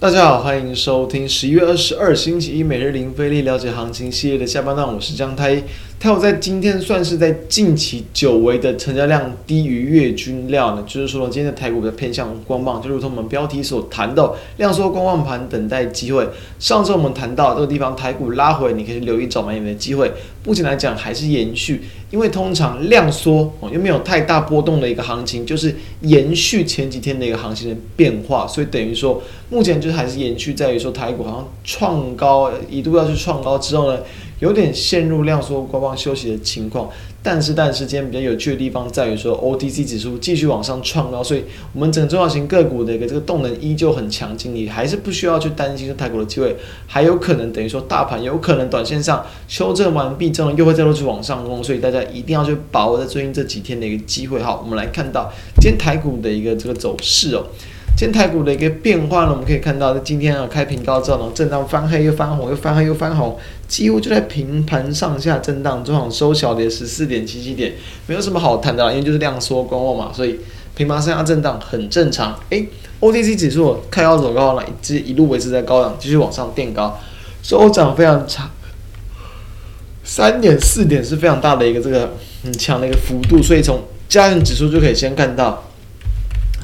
大家好，欢迎收听十一月二十二星期一每日零费力了解行情系列的下半段，我是江太一。太有在今天算是在近期久违的成交量低于月均量呢，就是说今天的台股比较偏向观望，就如同我们标题所谈到，量缩观望盘等待机会。上周我们谈到这个地方台股拉回，你可以留意找买点的机会。目前来讲还是延续，因为通常量缩哦又没有太大波动的一个行情，就是延续前几天的一个行情的变化，所以等于说目前就还是延续在于说台股好像创高一度要去创高之后呢。有点陷入量缩观望休息的情况，但是但是今天比较有趣的地方在于说，OTC 指数继续往上创高，所以我们整个中小型个股的一个这个动能依旧很强劲，你还是不需要去担心说台股的机会，还有可能等于说大盘有可能短线上修正完毕之后又会再度去往上攻，所以大家一定要去把握在最近这几天的一个机会。好，我们来看到今天台股的一个这个走势哦。今天台股的一个变化呢，我们可以看到，在今天啊开平高之后呢，震荡翻黑又翻红，又翻黑又翻红，几乎就在平盘上下震荡，中场收小跌十四点七七点，没有什么好谈的，因为就是量缩观望嘛，所以平盘上下震荡很正常。诶，OTC 指数开高走高了，一直一路维持在高档，继续往上垫高，收涨非常长，三点四点是非常大的一个这个很强的一个幅度，所以从加权指数就可以先看到。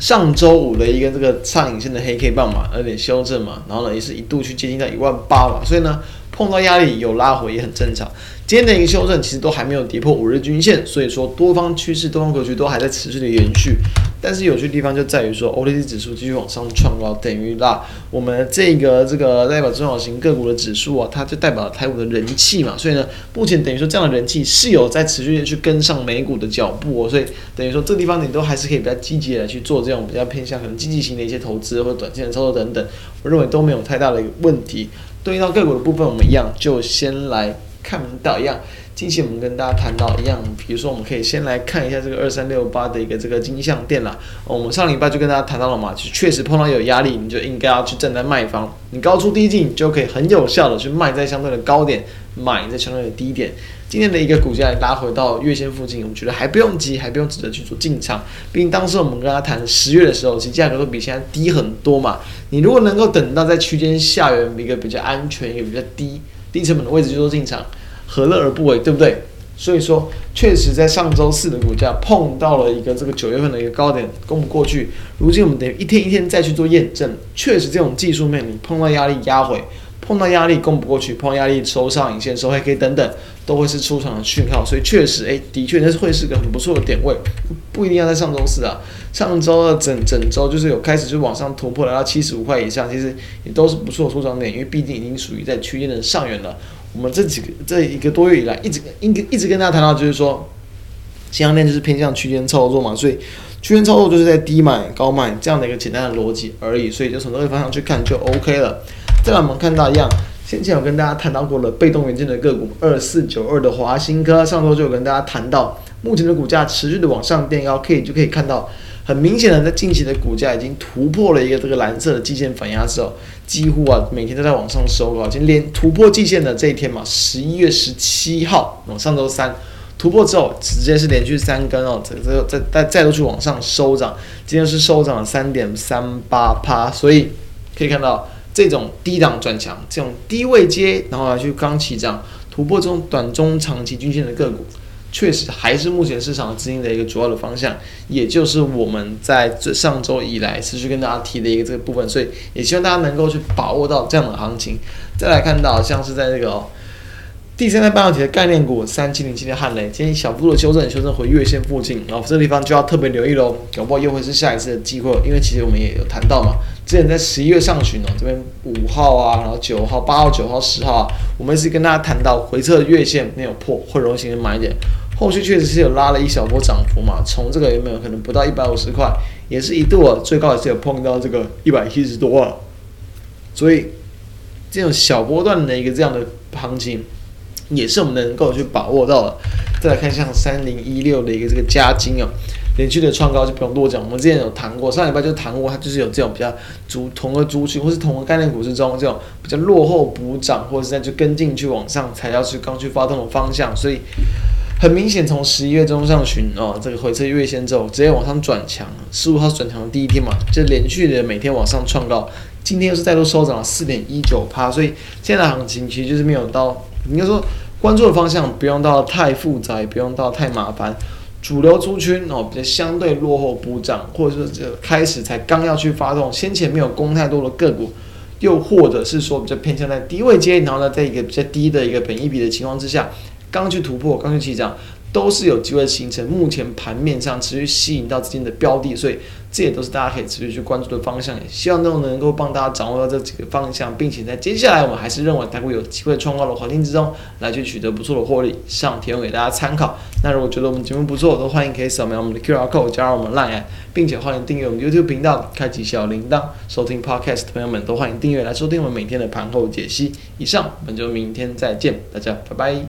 上周五的一个这个上影线的黑 K 棒嘛，有点修正嘛，然后呢也是一度去接近到一万八嘛，所以呢碰到压力有拉回也很正常。今天的一个修正其实都还没有跌破五日均线，所以说多方趋势、多方格局都还在持续的延续。但是有趣地方就在于说，OTC 指数继续往上创高，等于啦，我们这个这个代表中小型个股的指数啊，它就代表台股的人气嘛。所以呢，目前等于说这样的人气是有在持续的去跟上美股的脚步哦。所以等于说这地方你都还是可以比较积极的去做这种比较偏向可能经济型的一些投资或者短线的操作等等，我认为都没有太大的问题。对应到个股的部分，我们一样就先来看到一样。近期我们跟大家谈到一样，比如说我们可以先来看一下这个二三六八的一个这个金像电啦。我们上礼拜就跟大家谈到了嘛，就确实碰到有压力，你就应该要去站在卖方，你高出低进，你就可以很有效的去卖在相对的高点，买在相对的低点。今天的一个股价拉回到月线附近，我们觉得还不用急，还不用急着去做进场。毕竟当时我们跟他谈十月的时候，其实价格都比现在低很多嘛。你如果能够等到在区间下缘一个比较安全、一个比较低低成本的位置去做进场。何乐而不为，对不对？所以说，确实在上周四的股价碰到了一个这个九月份的一个高点，攻不过去。如今我们得一天一天再去做验证，确实这种技术面，你碰到压力压回，碰到压力攻不过去，碰到压力收上影线收黑 K 等等，都会是出场的讯号。所以确实，诶，的确那是会是个很不错的点位，不一定要在上周四啊，上周二整整周就是有开始就往上突破来到七十五块以上，其实也都是不错的出场点，因为毕竟已经属于在区间的上缘了。我们这几个这一个多月以来，一直一一直跟大家谈到，就是说，金像电就是偏向区间操作嘛，所以区间操作就是在低买高卖这样的一个简单的逻辑而已，所以就从这个方向去看就 OK 了。再来我们看到一样，先前有跟大家谈到过了被动元件的个股二四九二的华新科，上周就有跟大家谈到，目前的股价持续的往上垫高，可以就可以看到。很明显的，在近期的股价已经突破了一个这个蓝色的季线反压之后，几乎啊每天都在往上收高。今天连突破季线的这一天嘛，十一月十七号哦，上周三突破之后，直接是连续三根哦，这这再再再度去往上收涨，今天是收涨了三点三八趴。所以可以看到这种低档转强，这种低位接，然后来去刚起涨突破这种短中长期均线的个股。确实还是目前市场资金的一个主要的方向，也就是我们在这上周以来持续跟大家提的一个这个部分，所以也希望大家能够去把握到这样的行情。再来看到像是在这个、哦、第三代半导体的概念股三七零七的汉雷，今天小幅度的修正，修正回月线附近，然后这个地方就要特别留意喽，搞不好又会是下一次的机会，因为其实我们也有谈到嘛，之前在十一月上旬哦，这边五号啊，然后九号、八号、九号、十号啊，我们是跟大家谈到回测月线没有破，会容易形成买点。后续确实是有拉了一小波涨幅嘛，从这个有没有可能不到一百五十块，也是一度啊，最高也是有碰到这个一百七十多啊，所以这种小波段的一个这样的行情，也是我们能够去把握到的。再来看像三零一六的一个这个加金啊，连续的创高就不用多讲，我们之前有谈过，上礼拜就谈过，它就是有这种比较族同个族群或是同个概念股之中这种比较落后补涨，或者是在就跟进去往上才要去刚去发动的方向，所以。很明显，从十一月中上旬哦，这个回撤月线之后，直接往上转强。十五号转强的第一天嘛，就连续的每天往上创高，今天又是再度收涨了四点一九趴，所以现在行情其实就是没有到，应该说关注的方向不用到太复杂，也不用到太麻烦。主流族群哦，比较相对落后补涨，或者说这开始才刚要去发动，先前没有攻太多的个股，又或者是说比较偏向在低位接，然后呢，在一个比较低的一个本益比的情况之下，刚去突破，刚去起涨。都是有机会形成目前盘面上持续吸引到资金的标的，所以这也都是大家可以持续去关注的方向。也希望都能够帮大家掌握到这几个方向，并且在接下来我们还是认为台股有机会创高的环境之中来去取得不错的获利，上提供给大家参考。那如果觉得我们节目不错，都欢迎可以扫描我们的 QR code 加入我们 Line，并且欢迎订阅我们 YouTube 频道，开启小铃铛，收听 Podcast 朋友们都欢迎订阅来收听我们每天的盘后解析。以上，我们就明天再见，大家拜拜。